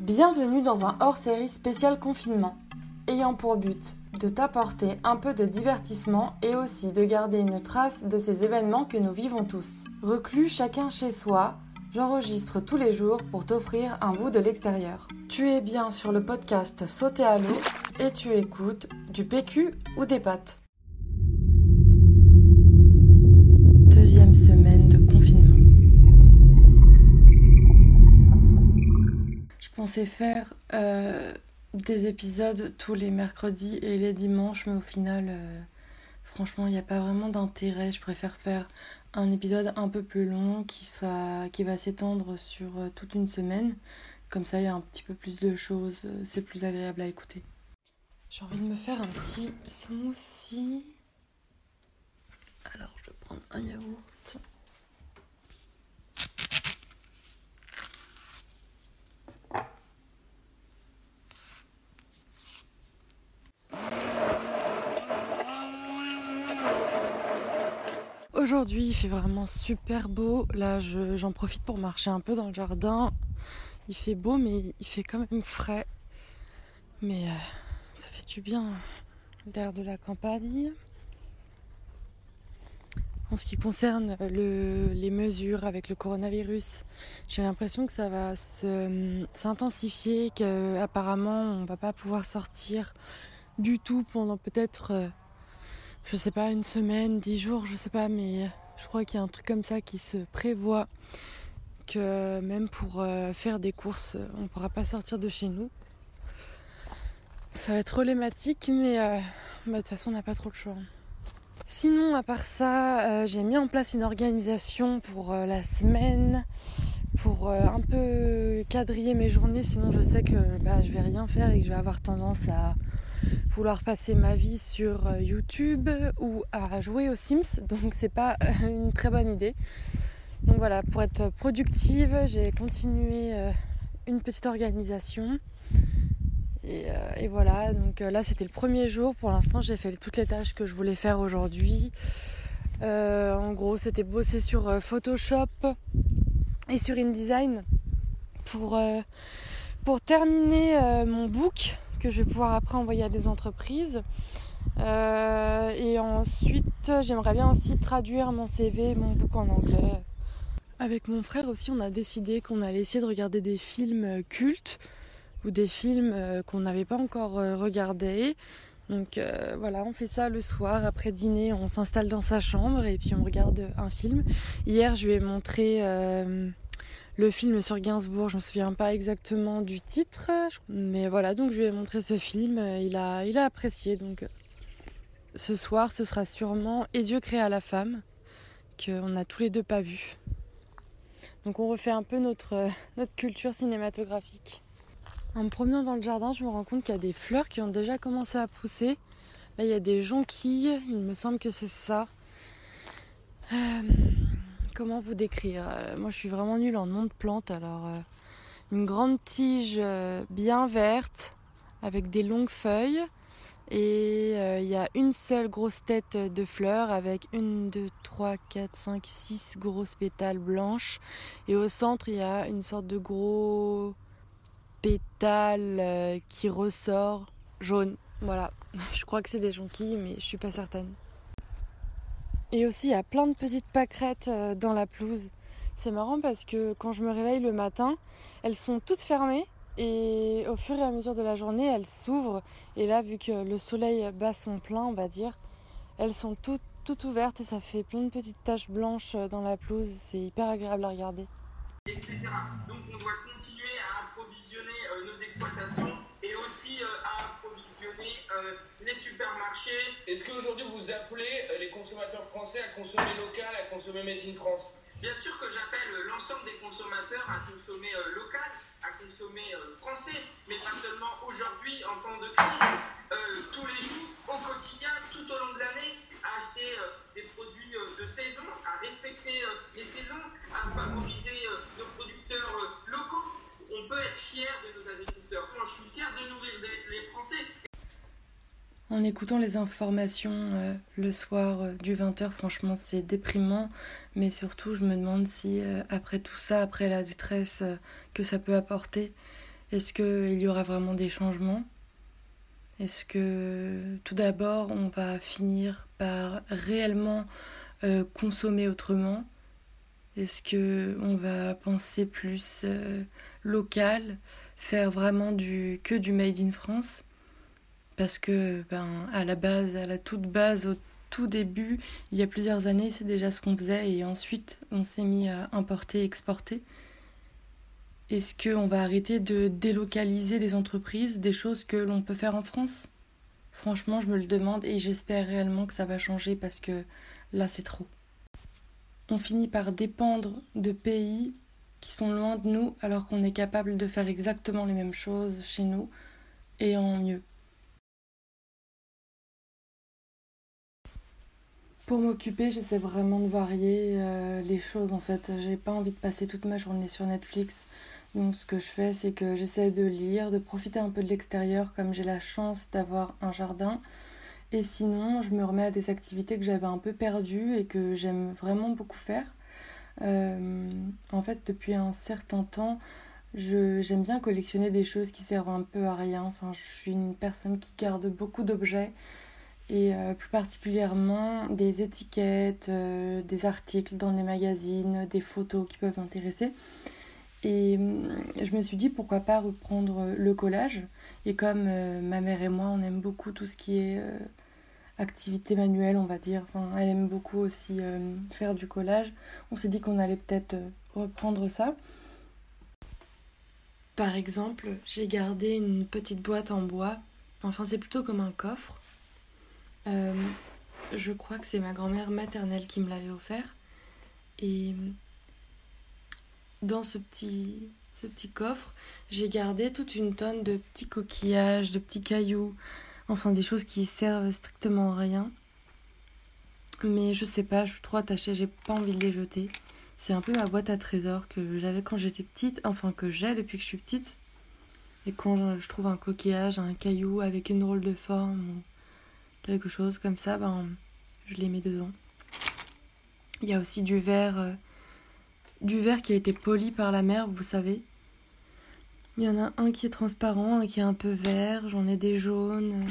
Bienvenue dans un hors-série spécial confinement, ayant pour but de t'apporter un peu de divertissement et aussi de garder une trace de ces événements que nous vivons tous. Reclus chacun chez soi, j'enregistre tous les jours pour t'offrir un bout de l'extérieur. Tu es bien sur le podcast Sauter à l'eau et tu écoutes du PQ ou des pâtes. Pensais faire euh, des épisodes tous les mercredis et les dimanches, mais au final, euh, franchement, il n'y a pas vraiment d'intérêt. Je préfère faire un épisode un peu plus long qui, qui va s'étendre sur euh, toute une semaine. Comme ça, il y a un petit peu plus de choses, c'est plus agréable à écouter. J'ai envie de me faire un petit smoothie. Alors, je vais prendre un yaourt. Aujourd'hui, il fait vraiment super beau. Là, j'en profite pour marcher un peu dans le jardin. Il fait beau, mais il fait quand même frais. Mais euh, ça fait du bien, l'air de la campagne. En ce qui concerne les mesures avec le coronavirus, j'ai l'impression que ça va s'intensifier, qu'apparemment on va pas pouvoir sortir du tout pendant peut-être, euh, je sais pas, une semaine, dix jours, je sais pas, mais je crois qu'il y a un truc comme ça qui se prévoit que même pour euh, faire des courses, on ne pourra pas sortir de chez nous. Ça va être problématique, mais euh, bah, de toute façon, on n'a pas trop le choix. Sinon, à part ça, euh, j'ai mis en place une organisation pour la semaine, pour un peu quadriller mes journées. Sinon, je sais que bah, je vais rien faire et que je vais avoir tendance à vouloir passer ma vie sur YouTube ou à jouer aux Sims. Donc, c'est pas une très bonne idée. Donc voilà, pour être productive, j'ai continué euh, une petite organisation. Et, euh, voilà, donc euh, là c'était le premier jour. Pour l'instant, j'ai fait toutes les tâches que je voulais faire aujourd'hui. en gros, c'était bosser sur Photoshop et sur InDesign pour, pour terminer mon book que je vais pouvoir après envoyer à des entreprises. et ensuite, j'aimerais bien aussi traduire mon CV, mon book en anglais. Avec mon frère aussi, on a décidé qu'on allait essayer de regarder des films euh, cultes ou des films euh, qu'on n'avait pas encore euh, regardés. Donc voilà, on fait ça le soir après dîner, on s'installe dans sa chambre et puis on regarde un film. Hier, je lui ai montré le film sur Gainsbourg, je me souviens pas exactement du titre, mais voilà, donc je lui ai montré ce film, il a, il a apprécié. Donc ce soir, ce sera sûrement Et Dieu créa la femme, qu'on n'a tous les deux pas vu. Donc on refait un peu notre, euh, notre culture cinématographique. En me promenant dans le jardin, je me rends compte qu'il y a des fleurs qui ont déjà commencé à pousser. Là, il y a des jonquilles, il me semble que c'est ça. Euh, comment vous décrire euh, Moi, je suis vraiment nulle en nom de plantes. Alors, une grande tige bien verte avec des longues feuilles. Et euh, il y a une seule grosse tête de fleurs avec une, deux, trois, quatre, cinq, six grosses pétales blanches. Et au centre, il y a une sorte de gros pétale euh, qui ressort jaune. Voilà, je crois que c'est des jonquilles, mais je suis pas certaine. Et aussi, il y a plein de petites pâquerettes euh, dans la pelouse. C'est marrant parce que quand je me réveille le matin, elles sont toutes fermées et au fur et à mesure de la journée, elles s'ouvrent. Et là, vu que le soleil bat son plein, on va dire, elles sont toutes, ouvertes et ça fait plein de petites taches blanches dans la pelouse. C'est hyper agréable à regarder. Donc on doit continuer les supermarchés. Est-ce qu'aujourd'hui vous appelez les consommateurs français à consommer local, à consommer made in France? Bien sûr que j'appelle l'ensemble des consommateurs à consommer local à consommer euh, français, mais pas seulement aujourd'hui en temps de crise, euh, tous les jours, au quotidien, tout au long de l'année, à acheter euh, des produits de saison, à respecter les saisons, à favoriser nos producteurs locaux. On peut être fier de nos agriculteurs. Moi, je suis fier de nous, les Français en écoutant les informations euh, le soir euh, du 20h, franchement, c'est déprimant. Mais surtout, je me demande si, euh, après tout ça, après la détresse que ça peut apporter, Est-ce qu'il y aura vraiment des changements? Est-ce que tout d'abord on va finir par réellement consommer autrement? Est-ce que on va penser plus local, faire vraiment que du made in France? Parce que ben à la base, à la toute base, au tout début, il y a plusieurs années, c'est déjà ce qu'on faisait et ensuite on s'est mis à importer, exporter. Est-ce qu'on va arrêter de délocaliser des entreprises, des choses que l'on peut faire en France? Franchement, je me le demande et j'espère réellement que ça va changer parce que là, c'est trop. On finit par dépendre de pays qui sont loin de nous alors qu'on est capable de faire exactement les mêmes choses chez nous et en mieux. Pour m'occuper, j'essaie vraiment de varier euh, les choses en fait. J'ai pas envie de passer toute ma journée sur Netflix. Donc ce que je fais, c'est que j'essaie de lire, de profiter un peu de l'extérieur comme j'ai la chance d'avoir un jardin. Et sinon, je me remets à des activités que j'avais un peu perdues et que j'aime vraiment beaucoup faire. Euh, en fait, depuis un certain temps, j'aime bien collectionner des choses qui servent un peu à rien. Enfin, je suis une personne qui garde beaucoup d'objets et euh, plus particulièrement des étiquettes, euh, des articles dans des magazines, des photos qui peuvent m'intéresser. Et euh, je me suis dit pourquoi pas reprendre le collage. Et comme ma mère et moi, on aime beaucoup tout ce qui est activité manuelle, on va dire. Enfin, elle aime beaucoup aussi faire du collage. On s'est dit qu'on allait peut-être reprendre ça. Par exemple, j'ai gardé une petite boîte en bois. Enfin, c'est plutôt comme un coffre. Je crois que c'est ma grand-mère maternelle qui me l'avait offert. Et dans ce petit, coffre, j'ai gardé toute une tonne de petits coquillages, de petits cailloux, enfin des choses qui servent strictement à rien. Mais je sais pas, je suis trop attachée, j'ai pas envie de les jeter. C'est un peu ma boîte à trésors que j'avais quand j'étais petite, enfin que j'ai depuis que je suis petite. Et quand je trouve un coquillage, un caillou avec une drôle de forme quelque chose comme ça, ben je les mets dedans. Il y a aussi du verre euh, du verre qui a été poli par la mer, vous savez. Il y en a un qui est transparent, un qui est un peu vert, j'en ai des jaunes.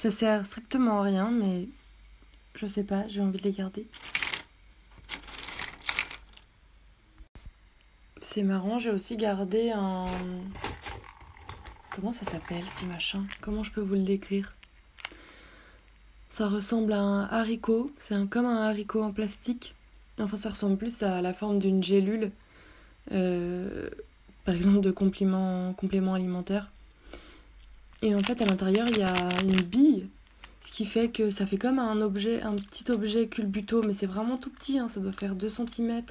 Ça sert strictement à rien, mais je sais pas, j'ai envie de les garder. C'est marrant, j'ai aussi gardé un. Comment ça s'appelle ce machin? Comment je peux vous le décrire? Ça ressemble à un haricot, c'est un, comme un haricot en plastique Enfin, ça ressemble plus à la forme d'une gélule, euh, par exemple de complément, complément alimentaire. Et en fait, à l'intérieur, il y a une bille, ce qui fait que ça fait comme un objet, un petit objet culbuto, mais c'est vraiment tout petit, hein, ça doit faire 2 cm.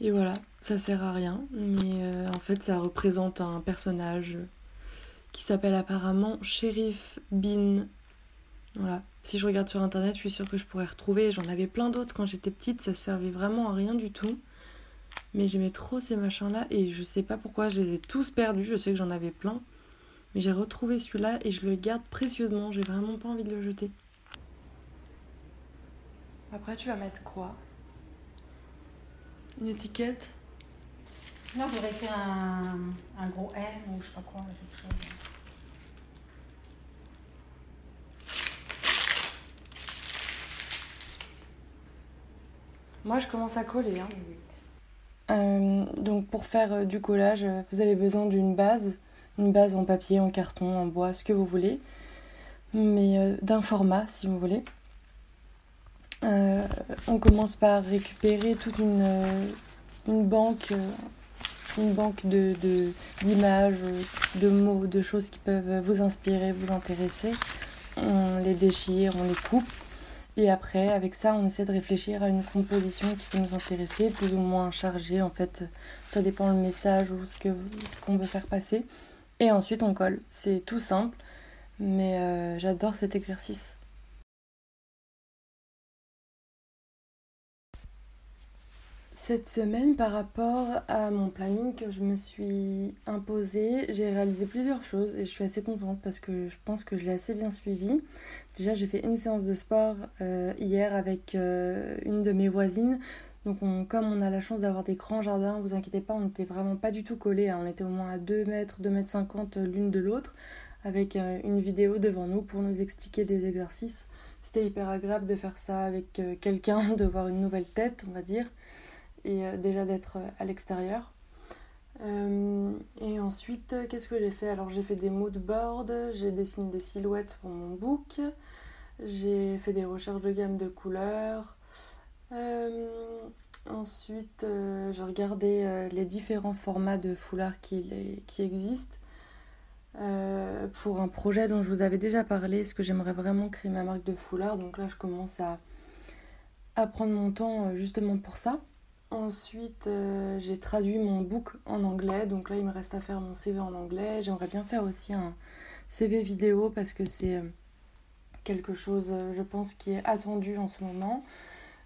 Et voilà, ça sert à rien, mais euh, en fait, ça représente un personnage qui s'appelle apparemment Sheriff Bean. Voilà, si je regarde sur internet, je suis sûre que je pourrais retrouver. J'en avais plein d'autres quand j'étais petite, ça servait vraiment à rien du tout. Mais j'aimais trop ces machins-là et je sais pas pourquoi je les ai tous perdus. Je sais que j'en avais plein. Mais j'ai retrouvé celui-là et je le garde précieusement. J'ai vraiment pas envie de le jeter. Après, tu vas mettre quoi? Une étiquette? Non, j'aurais fait un, un gros M ou je sais pas quoi, quelque chose. Moi, je commence à coller. Hein. Euh, donc, pour faire euh, du collage, euh, vous avez besoin d'une base, une base en papier, en carton, en bois, ce que vous voulez, mais d'un format, si vous voulez. on commence par récupérer toute une, une banque, une banque de, d'images, de mots, de choses qui peuvent vous inspirer, vous intéresser. On les déchire, on les coupe et après, avec ça, on essaie de réfléchir à une composition qui peut nous intéresser, plus ou moins chargée. En fait, ça dépend le message ou ce qu'on veut faire passer. Et ensuite, on colle. C'est tout simple, mais euh, j'adore cet exercice. Cette semaine, par rapport à mon planning que je me suis imposé, j'ai réalisé plusieurs choses et je suis assez contente parce que je pense que je l'ai assez bien suivi. Déjà, j'ai fait une séance de sport euh, hier avec euh, une de mes voisines. Donc comme on a la chance d'avoir des grands jardins, vous inquiétez pas, on n'était vraiment pas du tout collés. Hein. On était au moins à 2 mètres, 2 mètres 50 l'une de l'autre, avec euh, une vidéo devant nous pour nous expliquer des exercices. C'était hyper agréable de faire ça avec euh, quelqu'un, de voir une nouvelle tête, on va dire, et euh, déjà d'être à l'extérieur. et ensuite, qu'est-ce que j'ai fait? Alors j'ai fait des mood boards, j'ai dessiné des silhouettes pour mon book, j'ai fait des recherches de gamme de couleurs, euh, ensuite, euh, regardais euh, les différents formats de foulards qui, qui existent. pour un projet dont je vous avais déjà parlé, ce que j'aimerais vraiment créer ma marque de foulard. Donc là, je commence à prendre mon temps justement pour ça. Ensuite, j'ai traduit mon book en anglais. Donc là, il me reste à faire mon CV en anglais. J'aimerais bien faire aussi un CV vidéo parce que c'est quelque chose, je pense, qui est attendu en ce moment.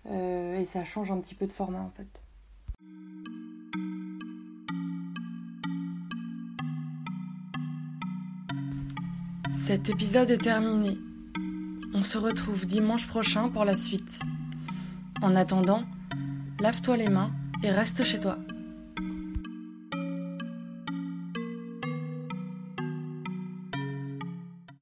Euh, et ça change un petit peu de format en fait. Cet épisode est terminé. On se retrouve dimanche prochain pour la suite. En attendant, lave-toi les mains et reste chez toi.